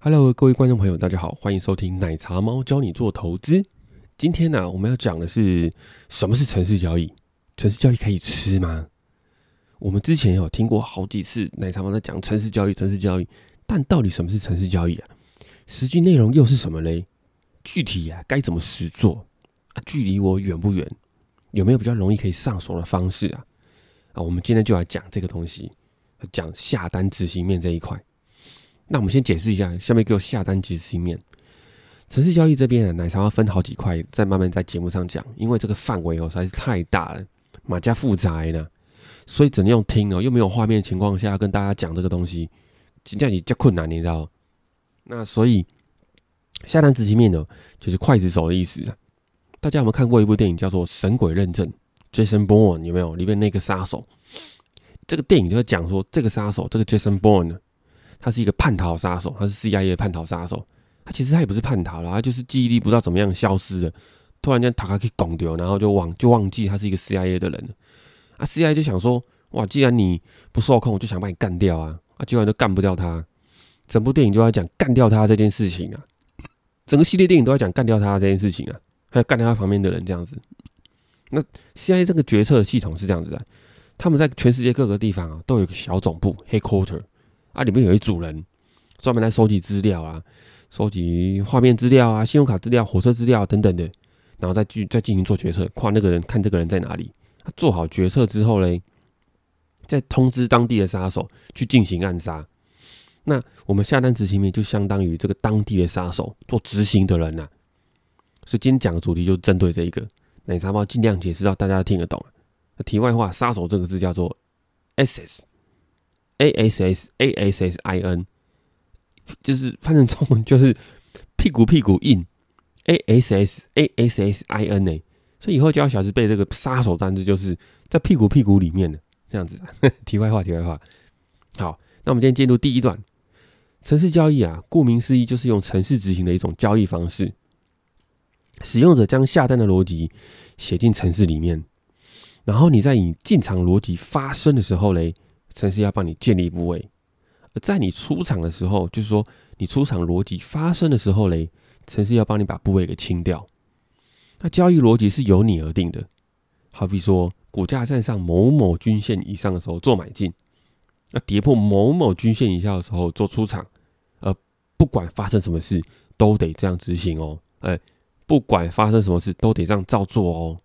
Hello，各位观众朋友，大家好，欢迎收听奶茶猫教你做投资。今天呢，我们要讲的是什么是城市交易？城市交易可以吃吗？我们之前有听过好几次奶茶猫在讲城市交易，城市交易，但到底什么是城市交易啊？实际内容又是什么嘞？具体啊，该怎么实做啊？距离我远不远？有没有比较容易可以上手的方式啊？啊，我们今天就来讲这个东西，讲下单执行面这一块。那我们先解释一下，下面给我下单执行面。城市交易这边啊，奶茶要分好几块，再慢慢在节目上讲，因为这个范围哦实在是太大了，马家复杂呢，所以只能用听哦，又没有画面情况下跟大家讲这个东西，这样比较困难，你知道？那所以下单执行面呢，就是刽子手的意思。大家有没有看过一部电影叫做《神鬼认证》？Jason Bourne 有没有？里面那个杀手，这个电影就在讲说，这个杀手，这个 Jason Bourne 呢？他是一个叛逃杀手，他是 CIA 的叛逃杀手。他其实他也不是叛逃了，他就是记忆力不知道怎么样消失了，突然间塔卡给拱丢，然后就忘就忘记他是一个 CIA 的人了。啊，CIA 就想说，哇，既然你不受控，我就想把你干掉啊！啊，结果都干不掉他。整部电影就在讲干掉他这件事情啊，整个系列电影都在讲干掉他这件事情啊，还有干掉他旁边的人这样子。那 CIA 这个决策系统是这样子的，他们在全世界各个地方啊，都有一个小总部 （headquarter）。啊，里面有一组人专门来收集资料啊，收集画面资料啊、信用卡资料、火车资料等等的，然后再去再进行做决策，跨那个人看这个人在哪里。做好决策之后嘞，再通知当地的杀手去进行暗杀。那我们下单执行面就相当于这个当地的杀手做执行的人呐。所以今天讲的主题就针对这一个奶茶包，尽量解释到大家听得懂。题外话，杀手这个字叫做 SS。A S S A S S I N，就是翻成中文就是屁股屁股硬。A S S A S S I N 呢，所以以后教小孩子背这个杀手单字，就是在屁股屁股里面的这样子。题外话，题外话。好，那我们今天进入第一段，城市交易啊，顾名思义就是用城市执行的一种交易方式。使用者将下单的逻辑写进城市里面，然后你在以进场逻辑发生的时候嘞。城市要帮你建立部位，而在你出场的时候，就是说你出场逻辑发生的时候嘞，城市要帮你把部位给清掉。那交易逻辑是由你而定的，好比说股价站上某某均线以上的时候做买进，那跌破某某均线以下的时候做出场，呃，不管发生什么事都得这样执行哦，哎，不管发生什么事都得这样照做哦。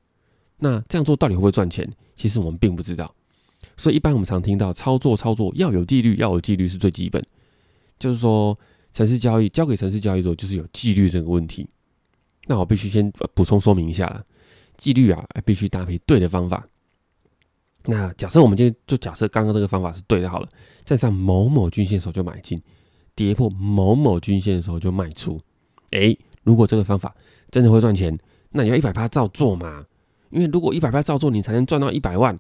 那这样做到底会不会赚钱？其实我们并不知道。所以一般我们常听到操作操作要有纪律，要有纪律是最基本。就是说，城市交易交给城市交易做，就是有纪律这个问题。那我必须先补充说明一下了，纪律啊，必须搭配对的方法。那假设我们今天就假设刚刚这个方法是对的，好了，站上某某均线的时候就买进，跌破某某均线的时候就卖出。诶，如果这个方法真的会赚钱，那你要一百趴照做嘛？因为如果一百趴照做，你才能赚到一百万。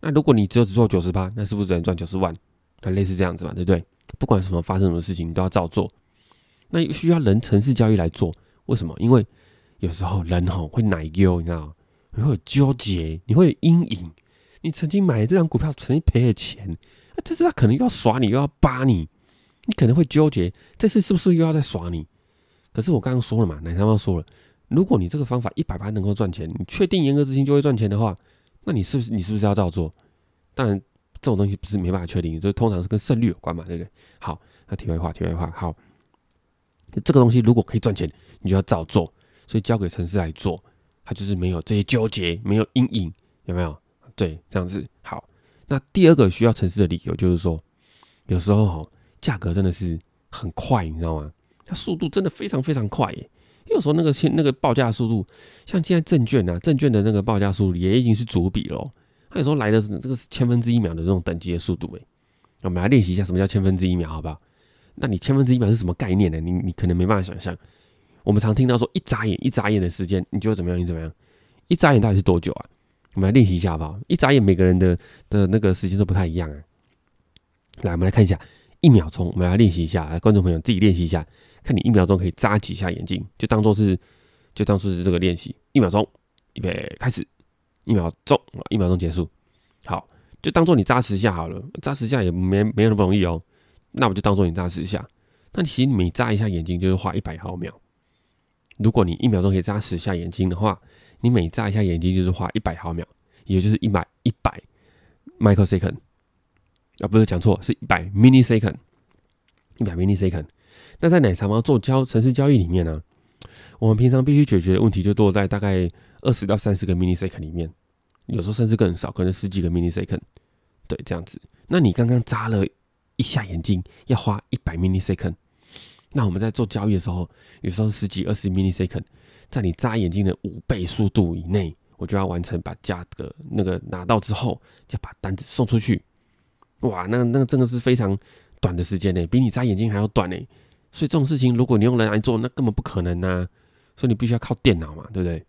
那如果你只有只做九十八，那是不是只能赚九十万？那类似这样子嘛，对不对？不管什么发生什么事情，你都要照做。那需要人城市交易来做，为什么？因为有时候人吼会奶丢，你知道吗？你会有纠结，你会有阴影。你曾经买了这张股票，曾经赔了钱，那这次他可能又要耍你，又要扒你，你可能会纠结，这次是不是又要再耍你？可是我刚刚说了嘛，奶他妈说了，如果你这个方法一百八能够赚钱，你确定严格执行就会赚钱的话。那你是不是你是不是要照做？当然，这种东西不是没办法确定，这通常是跟胜率有关嘛，对不对？好，那题外话，题外话，好，这个东西如果可以赚钱，你就要照做，所以交给城市来做，它就是没有这些纠结，没有阴影，有没有？对，这样子好。那第二个需要城市的理由就是说，有时候哈，价格真的是很快，你知道吗？它速度真的非常非常快耶。有时候那个那个报价速度，像现在证券啊，证券的那个报价速度也已经是逐笔了。它有时候来的是这个是千分之一秒的这种等级的速度，哎，我们来练习一下什么叫千分之一秒，好不好？那你千分之一秒是什么概念呢？你你可能没办法想象。我们常听到说一眨眼一眨眼的时间，你觉得怎么样？你怎么样？一眨眼到底是多久啊？我们来练习一下好不好？一眨眼每个人的的那个时间都不太一样啊。来，我们来看一下一秒钟，我们来练习一下，来，观众朋友自己练习一下。看你一秒钟可以眨几下眼睛，就当做是，就当做是这个练习。一秒钟，预备开始，一秒钟，一秒钟结束。好，就当做你眨十下好了，眨十下也没没有那么容易哦。那我就当做你眨十下。那其实你每眨一下眼睛就是花一百毫秒。如果你一秒钟可以眨十下眼睛的话，你每眨一下眼睛就是花一百毫秒，也就是一百一百 microsecond 啊，不是讲错，是一百 millisecond，一百 millisecond。那在奶茶猫做交城市交易里面呢，我们平常必须解决的问题就多在大概二十到三十个 millisecond 里面，有时候甚至更少，可能十几个 millisecond。对，这样子。那你刚刚眨了一下眼睛，要花一百 millisecond。那我们在做交易的时候，有时候十几、二十 millisecond，在你眨眼睛的五倍速度以内，我就要完成把价格那个拿到之后，就把单子送出去。哇，那那个真的是非常短的时间呢，比你眨眼睛还要短呢。所以这种事情，如果你用人来做，那根本不可能呐。所以你必须要靠电脑嘛，对不对？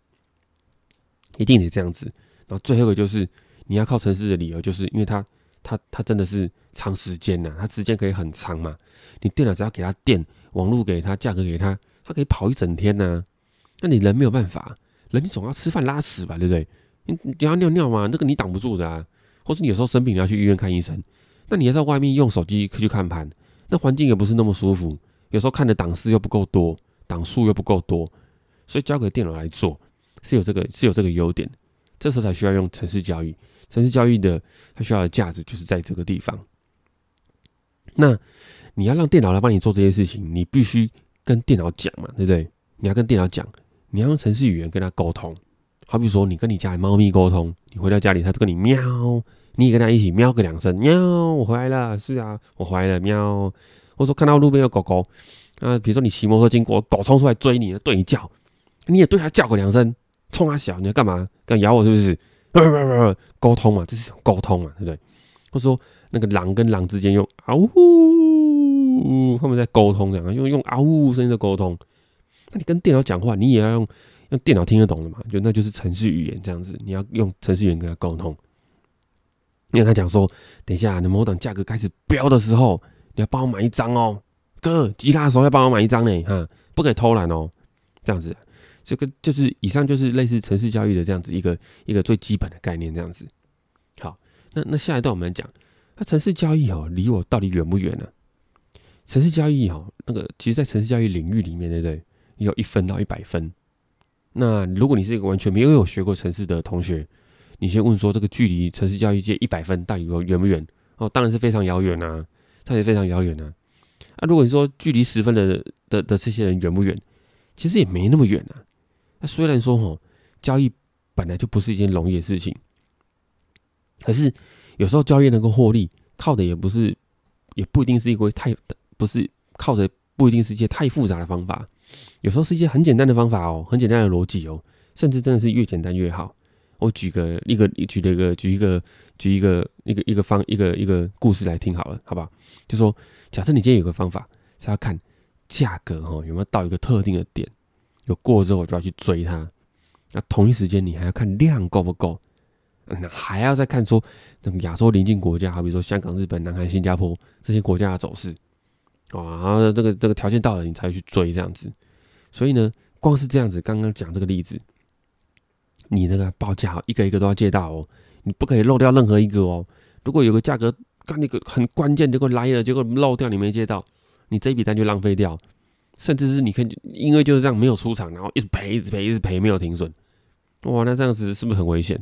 一定得这样子。然后最后一个就是你要靠城市的理由，就是因为它。它它真的是长时间呐，它时间可以很长嘛。你电脑只要给它电，网络给它，价格给它，它可以跑一整天呢。那你人没有办法，人你总要吃饭拉屎吧，对不对？你你要尿尿嘛，那个你挡不住的啊。或是你有时候生病你要去医院看医生，那你要在外面用手机去看盘，那环境也不是那么舒服。有时候看的档次又不够多，档数又不够多，所以交给电脑来做是有这个是有这个优点。这时候才需要用城市交易。城市交易的它需要的价值就是在这个地方。那你要让电脑来帮你做这些事情，你必须跟电脑讲嘛，对不对？你要跟电脑讲，你要用城市语言跟它沟通。好比说，你跟你家的猫咪沟通，你回到家里，它就跟你喵，你也跟它一起喵个两声，喵，我回来了，是啊，我回来了，喵。或者说看到路边有狗狗，啊，比如说你骑摩托经过，狗冲出来追你，对你叫，你也对它叫个两声，冲它小，你要干嘛？敢咬我是不是？沟通嘛，这是沟通嘛，对不对？或者说那个狼跟狼之间用嗷呜，他们在沟通这样，用用嗷呜声音在沟通。那你跟电脑讲话，你也要用用电脑听得懂的嘛？就那就是程序语言这样子，你要用程序语言跟他沟通。因为他讲说，等一下，你某档价格开始飙的时候，你要帮我买一张哦，哥，吉他手要帮我买一张呢，哈，不可以偷懒哦，这样子。这个就是以上就是类似城市交易的这样子一个一个最基本的概念，这样子。好，那那下一段我们讲，那城市交易哦，离我到底远不远呢？城市交易哦，那个其实，在城市交易领域里面，对不对？有一分到一百分。那如果你是一个完全没有学过城市的同学，你先问说，这个距离城市交易界一百分到底有远不远？哦，当然是非常遥远呐，它也非常遥远呐。啊，如果你说距离十分的的的这些人远不远？其实也没那么远啊。那虽然说吼，交易本来就不是一件容易的事情，可是有时候交易能够获利，靠的也不是，也不一定是一个太不是靠着，不一定是一些太复杂的方法，有时候是一些很简单的方法哦，很简单的逻辑哦，甚至真的是越简单越好。我举个一个举了一个举一个举一个一个一个方一个一个故事来听好了，好不好？就说假设你今天有个方法是要看价格哈有没有到一个特定的点。有过之后，我就要去追它。那同一时间，你还要看量够不够，那还要再看说那个亚洲邻近国家，好比说香港、日本、南韩、新加坡这些国家的走势啊，然后这个这个条件到了，你才会去追这样子。所以呢，光是这样子，刚刚讲这个例子，你那个报价一个一个都要借到哦，你不可以漏掉任何一个哦。如果有个价格干那个很关键，结果来了，结果漏掉，你没接到，你这笔单就浪费掉。甚至是你可以，因为就是这样没有出场，然后一直赔，一直赔，一直赔，没有停损，哇，那这样子是不是很危险？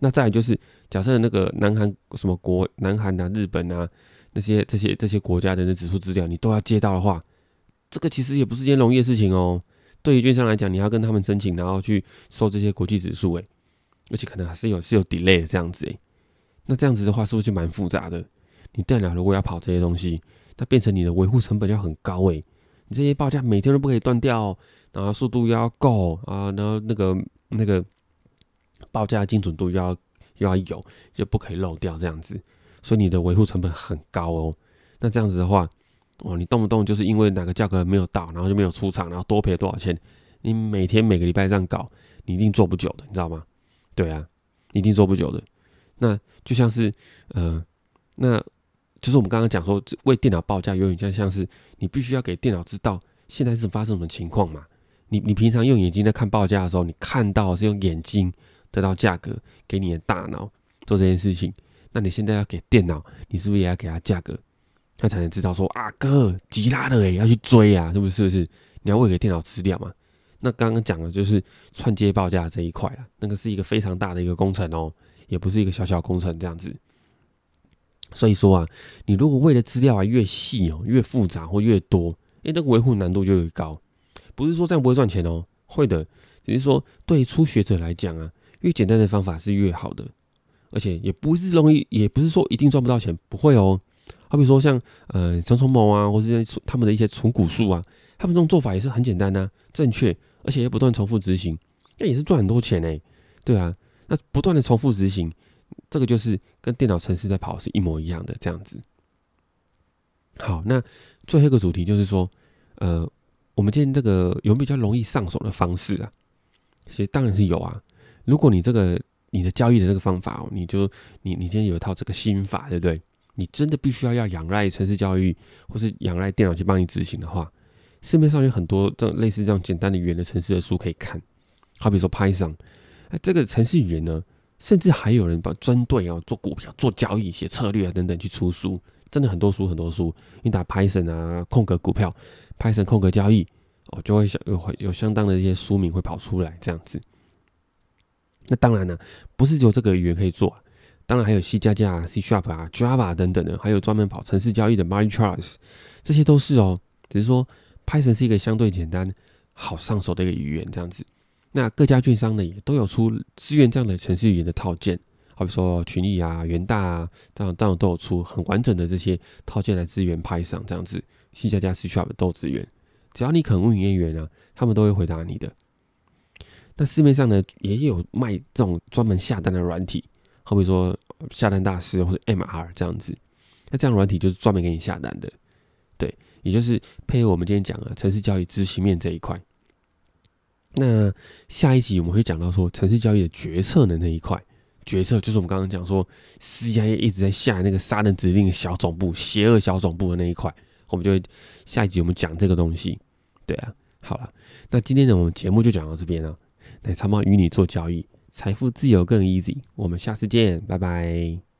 那再来就是，假设那个南韩什么国，南韩啊、日本啊那些这些这些国家的那指数资料，你都要接到的话，这个其实也不是件容易的事情哦。对于券商来讲，你要跟他们申请，然后去收这些国际指数，诶，而且可能还是有是有 delay 这样子，诶，那这样子的话是不是就蛮复杂的？你电脑如果要跑这些东西，那变成你的维护成本要很高，诶。你这些报价每天都不可以断掉，然后速度要够啊，然后那个那个报价精准度要要有，就不可以漏掉这样子，所以你的维护成本很高哦。那这样子的话，哦，你动不动就是因为哪个价格没有到，然后就没有出场，然后多赔多少钱？你每天每个礼拜这样搞，你一定做不久的，你知道吗？对啊，一定做不久的。那就像是呃，那。就是我们刚刚讲说，为电脑报价有点像像是你必须要给电脑知道现在是发生什么情况嘛？你你平常用眼睛在看报价的时候，你看到是用眼睛得到价格，给你的大脑做这件事情。那你现在要给电脑，你是不是也要给他价格？他才能知道说啊，哥吉拉的诶，要去追啊，是不是？是不是？你要喂给电脑吃掉嘛？那刚刚讲的就是串接报价这一块啊，那个是一个非常大的一个工程哦，也不是一个小小工程这样子。所以说啊，你如果喂的资料啊越细哦，越复杂或越多，哎，那个维护难度就越高。不是说这样不会赚钱哦，会的，只是说对初学者来讲啊，越简单的方法是越好的，而且也不是容易，也不是说一定赚不到钱，不会哦。好比说像呃长虫某啊，或是他们的一些存股术啊，他们这种做法也是很简单呐，正确，而且要不断重复执行，那也是赚很多钱哎，对啊，那不断的重复执行，这个就是跟电脑程式在跑是一模一样的这样子。好，那最后一个主题就是说，呃。我们今天这个有比较容易上手的方式啊，其实当然是有啊。如果你这个你的交易的这个方法哦，你就你你今天有一套这个心法，对不对？你真的必须要要仰赖城市交易，或是仰赖电脑去帮你执行的话，市面上有很多这类似这样简单的语言的城市的书可以看。好比说 Python，哎，这个城市语言呢，甚至还有人把针对啊做股票、做交易、写策略啊等等去出书。真的很多书很多书，你打 Python 啊，空格股票，Python 空格交易，哦，就会相有有相当的一些书名会跑出来这样子。那当然呢，不是只有这个语言可以做，当然还有 C 加加、C Sharp 啊、Java 等等的，还有专门跑城市交易的 m a r c h a r t s 这些都是哦。只是说 Python 是一个相对简单、好上手的一个语言这样子。那各家券商呢也都有出支援这样的城市语言的套件。好比说群益啊、元大啊，这样这样都有出很完整的这些套件来支援 Python 这样子，C 加加 C Sharp 都支援。只要你肯问营业员啊，他们都会回答你的。那市面上呢也有卖这种专门下单的软体，好比说下单大师或者 MR 这样子。那这样软体就是专门给你下单的，对，也就是配合我们今天讲的城市交易执行面这一块。那下一集我们会讲到说城市交易的决策的那一块。决策就是我们刚刚讲说，CIA 一直在下那个杀人指令小总部、邪恶小总部的那一块，我们就会下一集我们讲这个东西。对啊，好了，那今天呢，我们节目就讲到这边了。奶茶猫与你做交易，财富自由更 easy。我们下次见，拜拜。